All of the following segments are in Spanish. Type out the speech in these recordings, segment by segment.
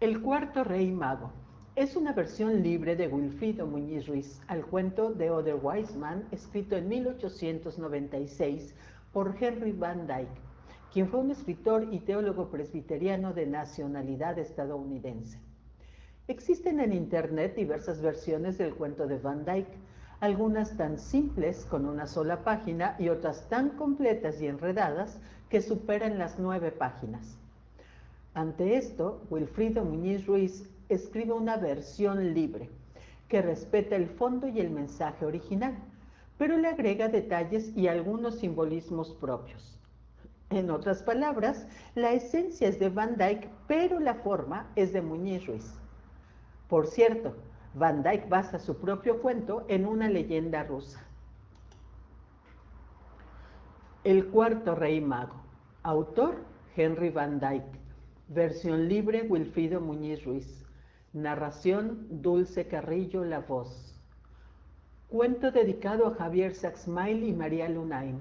El cuarto rey mago es una versión libre de Wilfrido Muñiz Ruiz al cuento de Other Wise Man, escrito en 1896 por Henry Van Dyke, quien fue un escritor y teólogo presbiteriano de nacionalidad estadounidense. Existen en Internet diversas versiones del cuento de Van Dyke, algunas tan simples con una sola página y otras tan completas y enredadas que superan las nueve páginas. Ante esto, Wilfrido Muñiz Ruiz escribe una versión libre que respeta el fondo y el mensaje original, pero le agrega detalles y algunos simbolismos propios. En otras palabras, la esencia es de Van Dyke, pero la forma es de Muñiz Ruiz. Por cierto, Van Dyke basa su propio cuento en una leyenda rusa. El cuarto rey mago. Autor Henry Van Dyke. Versión libre Wilfrido Muñiz Ruiz. Narración Dulce Carrillo La Voz. Cuento dedicado a Javier Saxmail y María Lunain.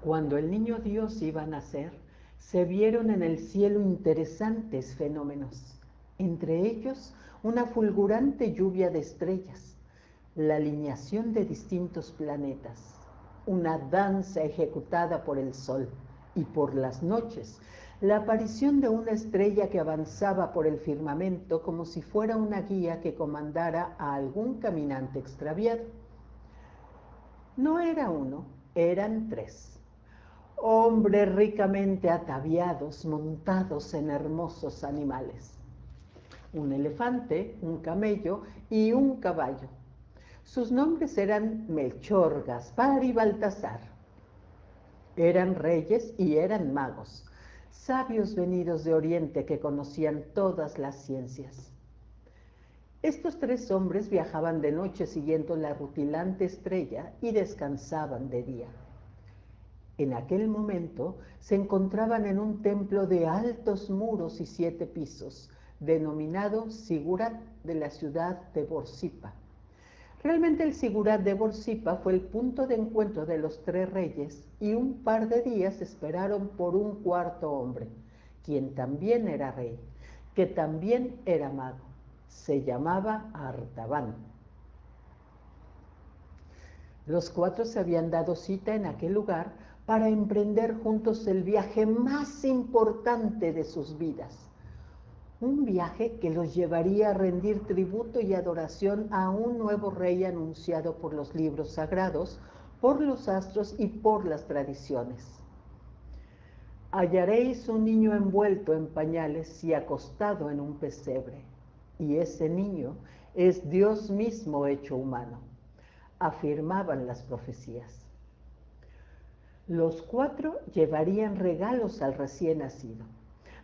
Cuando el niño Dios iba a nacer, se vieron en el cielo interesantes fenómenos, entre ellos una fulgurante lluvia de estrellas, la alineación de distintos planetas, una danza ejecutada por el sol y por las noches, la aparición de una estrella que avanzaba por el firmamento como si fuera una guía que comandara a algún caminante extraviado. No era uno, eran tres. Hombres ricamente ataviados, montados en hermosos animales. Un elefante, un camello y un caballo. Sus nombres eran Melchor, Gaspar y Baltasar. Eran reyes y eran magos, sabios venidos de Oriente que conocían todas las ciencias. Estos tres hombres viajaban de noche siguiendo la rutilante estrella y descansaban de día. En aquel momento se encontraban en un templo de altos muros y siete pisos, denominado Sigurat de la ciudad de Borsipa. Realmente el Sigurat de Borsipa fue el punto de encuentro de los tres reyes y un par de días esperaron por un cuarto hombre, quien también era rey, que también era mago. Se llamaba Artaban. Los cuatro se habían dado cita en aquel lugar para emprender juntos el viaje más importante de sus vidas un viaje que los llevaría a rendir tributo y adoración a un nuevo rey anunciado por los libros sagrados, por los astros y por las tradiciones. Hallaréis un niño envuelto en pañales y acostado en un pesebre, y ese niño es Dios mismo hecho humano, afirmaban las profecías. Los cuatro llevarían regalos al recién nacido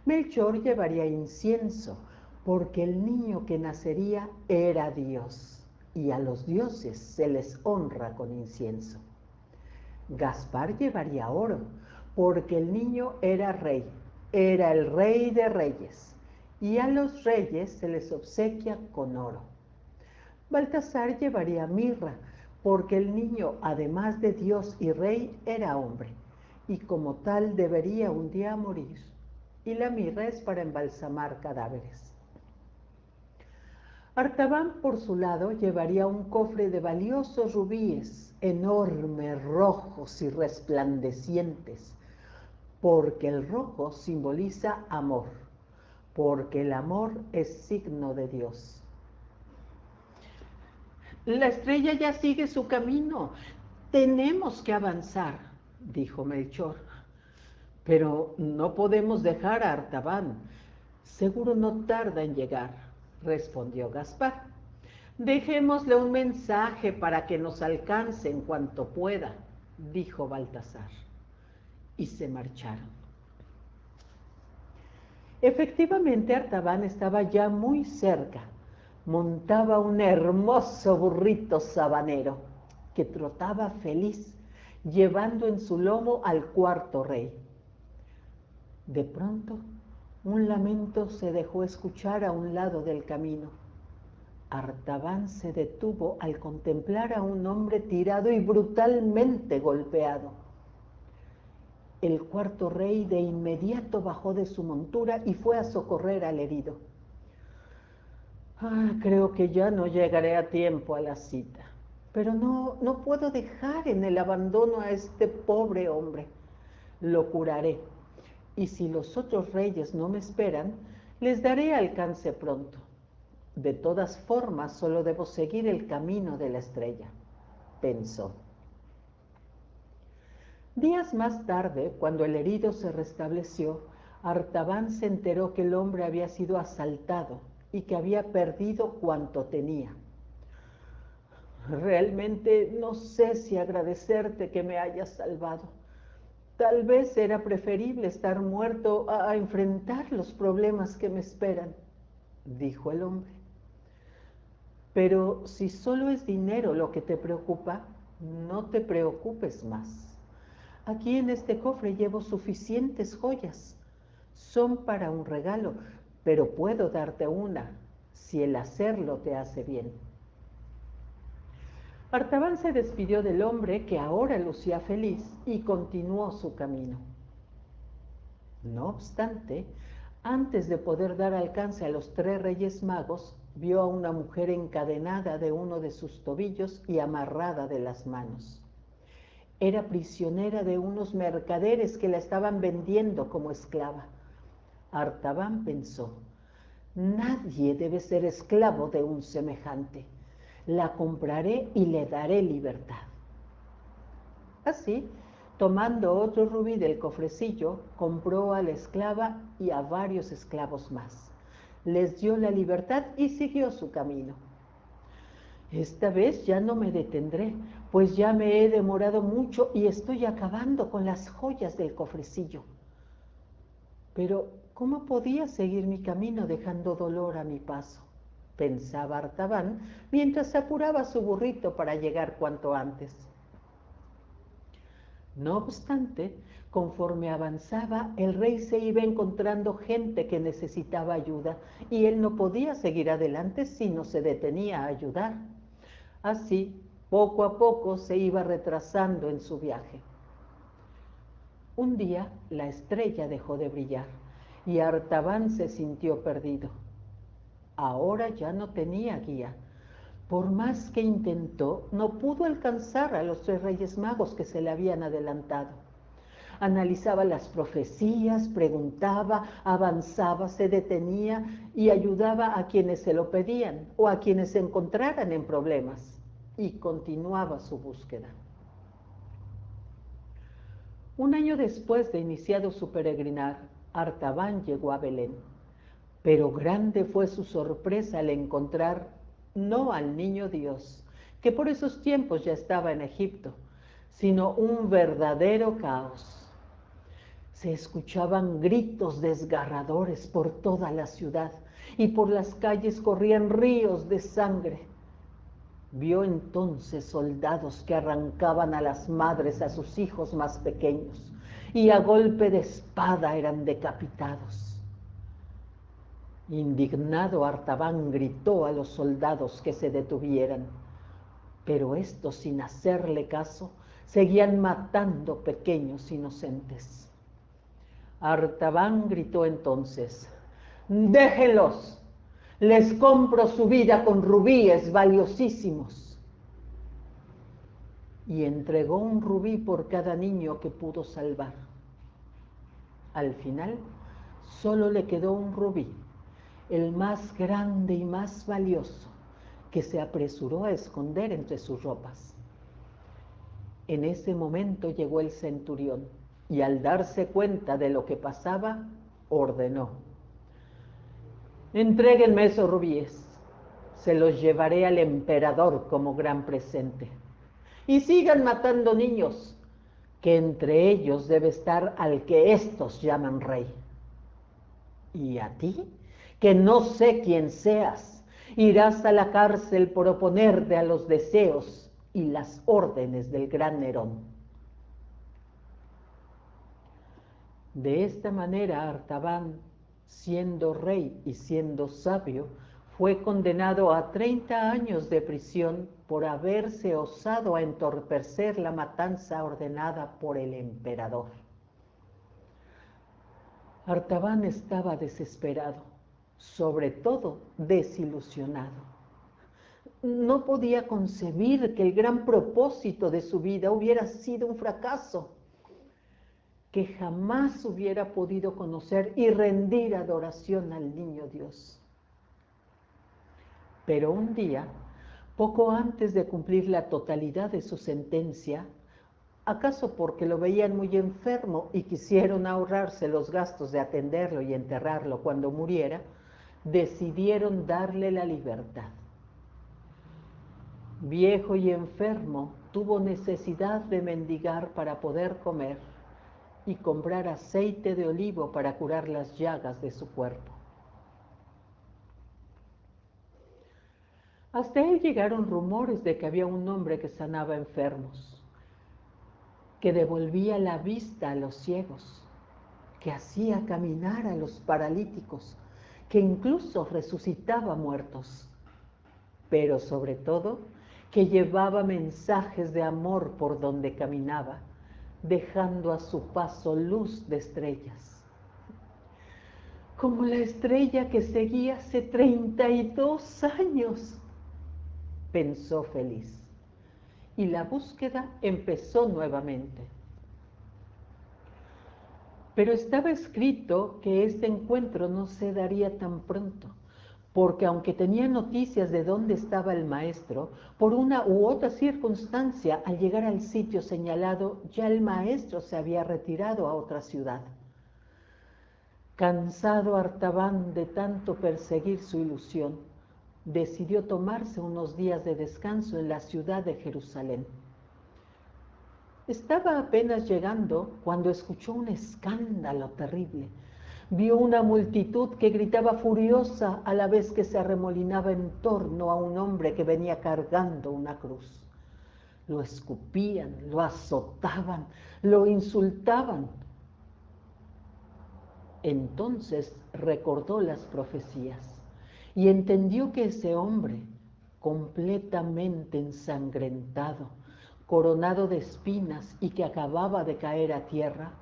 Melchor llevaría incienso, porque el niño que nacería era Dios, y a los dioses se les honra con incienso. Gaspar llevaría oro, porque el niño era rey, era el rey de reyes, y a los reyes se les obsequia con oro. Baltasar llevaría mirra, porque el niño, además de Dios y rey, era hombre, y como tal debería un día morir y la mirra es para embalsamar cadáveres. Artaban, por su lado, llevaría un cofre de valiosos rubíes, enormes, rojos y resplandecientes, porque el rojo simboliza amor, porque el amor es signo de Dios. La estrella ya sigue su camino, tenemos que avanzar, dijo Melchor. Pero no podemos dejar a Artaban. Seguro no tarda en llegar, respondió Gaspar. Dejémosle un mensaje para que nos alcance en cuanto pueda, dijo Baltasar. Y se marcharon. Efectivamente, Artaban estaba ya muy cerca. Montaba un hermoso burrito sabanero que trotaba feliz, llevando en su lomo al cuarto rey. De pronto, un lamento se dejó escuchar a un lado del camino. Artaban se detuvo al contemplar a un hombre tirado y brutalmente golpeado. El cuarto rey de inmediato bajó de su montura y fue a socorrer al herido. Ah, creo que ya no llegaré a tiempo a la cita, pero no, no puedo dejar en el abandono a este pobre hombre. Lo curaré, y si los otros reyes no me esperan, les daré alcance pronto. De todas formas, solo debo seguir el camino de la estrella, pensó. Días más tarde, cuando el herido se restableció, Artaban se enteró que el hombre había sido asaltado y que había perdido cuanto tenía. Realmente no sé si agradecerte que me hayas salvado. Tal vez era preferible estar muerto a, enfrentar los problemas que me esperan, dijo el hombre. Pero si solo es dinero lo que te preocupa, no te preocupes más. Aquí en este cofre llevo suficientes joyas. Son para un regalo, pero puedo darte una si el hacerlo te hace bien. Artaban se despidió del hombre que ahora lucía feliz y continuó su camino. No obstante, antes de poder dar alcance a los tres reyes magos, vio a una mujer encadenada de uno de sus tobillos y amarrada de las manos. Era prisionera de unos mercaderes que la estaban vendiendo como esclava. Artaban pensó, nadie debe ser esclavo de un semejante. La compraré y le daré libertad. Así, tomando otro rubí del cofrecillo, compró a la esclava y a varios esclavos más. Les dio la libertad y siguió su camino. Esta vez ya no me detendré, pues ya me he demorado mucho y estoy acabando con las joyas del cofrecillo. Pero, ¿cómo podía seguir mi camino dejando dolor a mi paso? Pensaba Artaban mientras apuraba su burrito para llegar cuanto antes. No obstante, conforme avanzaba, el rey se iba encontrando gente que necesitaba ayuda y él no podía seguir adelante si no se detenía a ayudar. Así, poco a poco se iba retrasando en su viaje. Un día la estrella dejó de brillar y Artaban se sintió perdido. Ahora ya no tenía guía. Por más que intentó, no pudo alcanzar a los tres reyes magos que se le habían adelantado. Analizaba las profecías, preguntaba, avanzaba, se detenía y ayudaba a quienes se lo pedían o a quienes se encontraran en problemas y continuaba su búsqueda. Un año después de iniciado su peregrinar, Artaban llegó a Belén, pero grande fue su sorpresa al encontrar no al niño Dios, que por esos tiempos ya estaba en Egipto, sino un verdadero caos. Se escuchaban gritos desgarradores por toda la ciudad y por las calles corrían ríos de sangre. Vio entonces soldados que arrancaban a las madres a sus hijos más pequeños y a golpe de espada eran decapitados. Indignado Artaban gritó a los soldados que se detuvieran, pero estos sin hacerle caso seguían matando pequeños inocentes. Artaban gritó entonces, déjenlos, les compro su vida con rubíes valiosísimos. Y entregó un rubí por cada niño que pudo salvar. Al final, solo le quedó un rubí, el más grande y más valioso, que se apresuró a esconder entre sus ropas. En ese momento llegó el centurión y al darse cuenta de lo que pasaba, ordenó, Entréguenme esos rubíes. Se los llevaré al emperador como gran presente. Y sigan matando niños, que entre ellos debe estar al que estos llaman rey. Y a ti, que no sé quién seas, irás a la cárcel por oponerte a los deseos y las órdenes del gran Nerón. De esta manera Artaban siendo rey y siendo sabio, fue condenado a 30 años de prisión por haberse osado a entorpecer la matanza ordenada por el emperador. Artaban estaba desesperado, sobre todo desilusionado. No podía concebir que el gran propósito de su vida hubiera sido un fracaso, que jamás hubiera podido conocer y rendir adoración al niño Dios. Pero un día, poco antes de cumplir la totalidad de su sentencia, acaso porque lo veían muy enfermo y quisieron ahorrarse los gastos de atenderlo y enterrarlo cuando muriera, decidieron darle la libertad. Viejo y enfermo, tuvo necesidad de mendigar para poder comer y comprar aceite de olivo para curar las llagas de su cuerpo. Hasta él llegaron rumores de que había un hombre que sanaba enfermos que devolvía la vista a los ciegos, que hacía caminar a los paralíticos, que incluso resucitaba muertos, pero sobre todo que llevaba mensajes de amor por donde caminaba, dejando a su paso luz de estrellas. Como la estrella que seguía hace 32 años, pensó feliz y la búsqueda empezó nuevamente. Pero estaba escrito que este encuentro no se daría tan pronto, porque aunque tenía noticias de dónde estaba el maestro, por una u otra circunstancia, al llegar al sitio señalado, ya el maestro se había retirado a otra ciudad. Cansado Artaban de tanto perseguir su ilusión, decidió tomarse unos días de descanso en la ciudad de Jerusalén. Estaba apenas llegando cuando escuchó un escándalo terrible. Vio una multitud que gritaba furiosa a la vez que se arremolinaba en torno a un hombre que venía cargando una cruz. Lo escupían, lo azotaban, lo insultaban. Entonces recordó las profecías y entendió que ese hombre, completamente ensangrentado, coronado de espinas y que acababa de caer a tierra,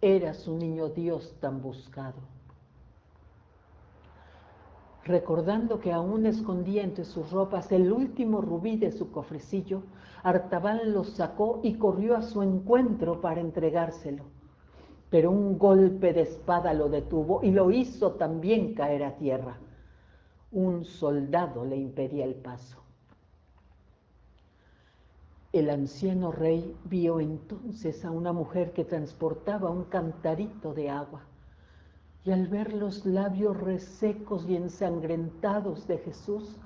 era su niño Dios tan buscado. Recordando que aún escondía entre sus ropas el último rubí de su cofrecillo, Artaban lo sacó y corrió a su encuentro para entregárselo. Pero un golpe de espada lo detuvo y lo hizo también caer a tierra un soldado le impedía el paso. El anciano rey vio entonces a una mujer que transportaba un cantarito de agua. Y al ver los labios resecos y ensangrentados de Jesús,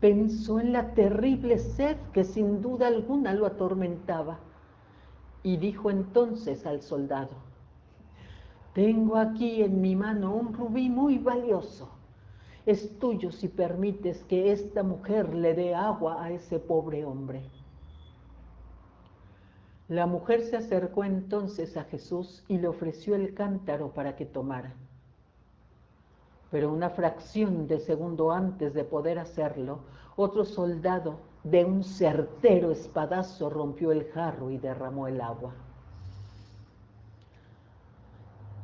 pensó en la terrible sed que sin duda alguna lo atormentaba. Y dijo entonces al soldado, tengo aquí en mi mano un rubí muy valioso. Es tuyo si permites que esta mujer le dé agua a ese pobre hombre. La mujer se acercó entonces a Jesús y le ofreció el cántaro para que tomara. Pero una fracción de segundo antes de poder hacerlo, otro soldado de un certero espadazo rompió el jarro y derramó el agua.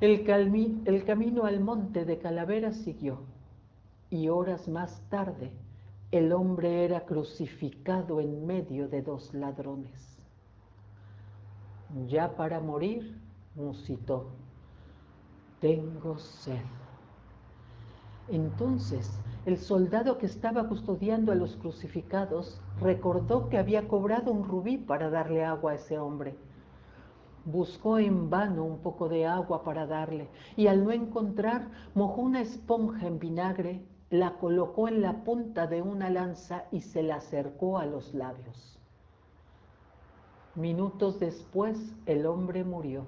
El, camino al monte de Calavera siguió y horas más tarde el hombre era crucificado en medio de dos ladrones. Ya para morir, musitó, tengo sed. Entonces el soldado que estaba custodiando a los crucificados recordó que había cobrado un rubí para darle agua a ese hombre. Buscó en vano un poco de agua para darle y al no encontrar mojó una esponja en vinagre la colocó en la punta de una lanza y se la acercó a los labios. Minutos después el hombre murió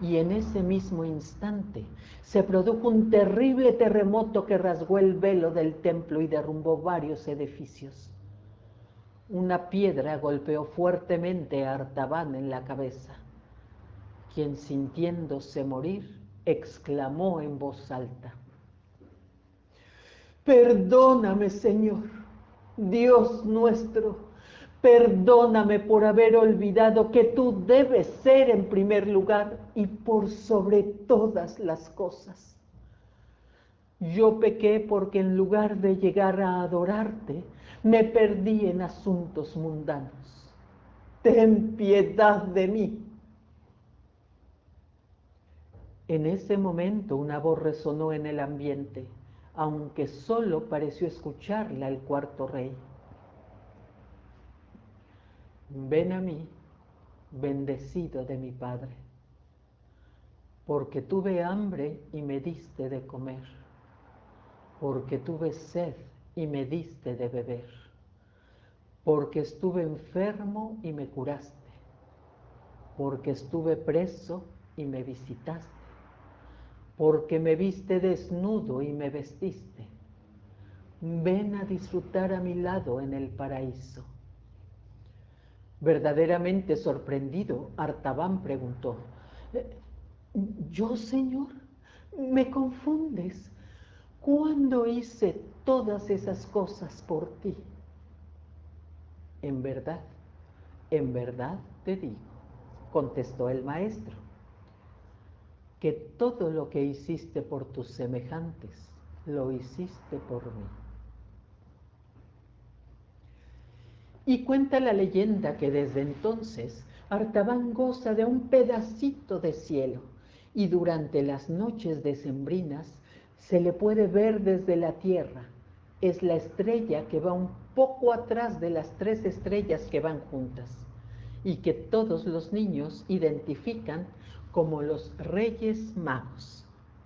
y en ese mismo instante se produjo un terrible terremoto que rasgó el velo del templo y derrumbó varios edificios. Una piedra golpeó fuertemente a Artaban en la cabeza, quien sintiéndose morir exclamó en voz alta, Perdóname, Señor, Dios nuestro, perdóname por haber olvidado que tú debes ser en primer lugar y por sobre todas las cosas. Yo pequé porque en lugar de llegar a adorarte, me perdí en asuntos mundanos. Ten piedad de mí. En ese momento una voz resonó en el ambiente, aunque solo pareció escucharla el cuarto rey. Ven a mí, bendecido de mi Padre, porque tuve hambre y me diste de comer, porque tuve sed y me diste de beber, porque estuve enfermo y me curaste, porque estuve preso y me visitaste, porque me viste desnudo y me vestiste. Ven a disfrutar a mi lado en el paraíso. Verdaderamente sorprendido, Artaban preguntó, ¿yo, Señor? ¿Me confundes? ¿Cuándo hice todas esas cosas por ti? En verdad, en verdad te digo, contestó el maestro, que todo lo que hiciste por tus semejantes, lo hiciste por mí. Y cuenta la leyenda que desde entonces Artaban goza de un pedacito de cielo y durante las noches decembrinas se le puede ver desde la tierra. Es la estrella que va un poco atrás de las tres estrellas que van juntas y que todos los niños identifican como los reyes magos.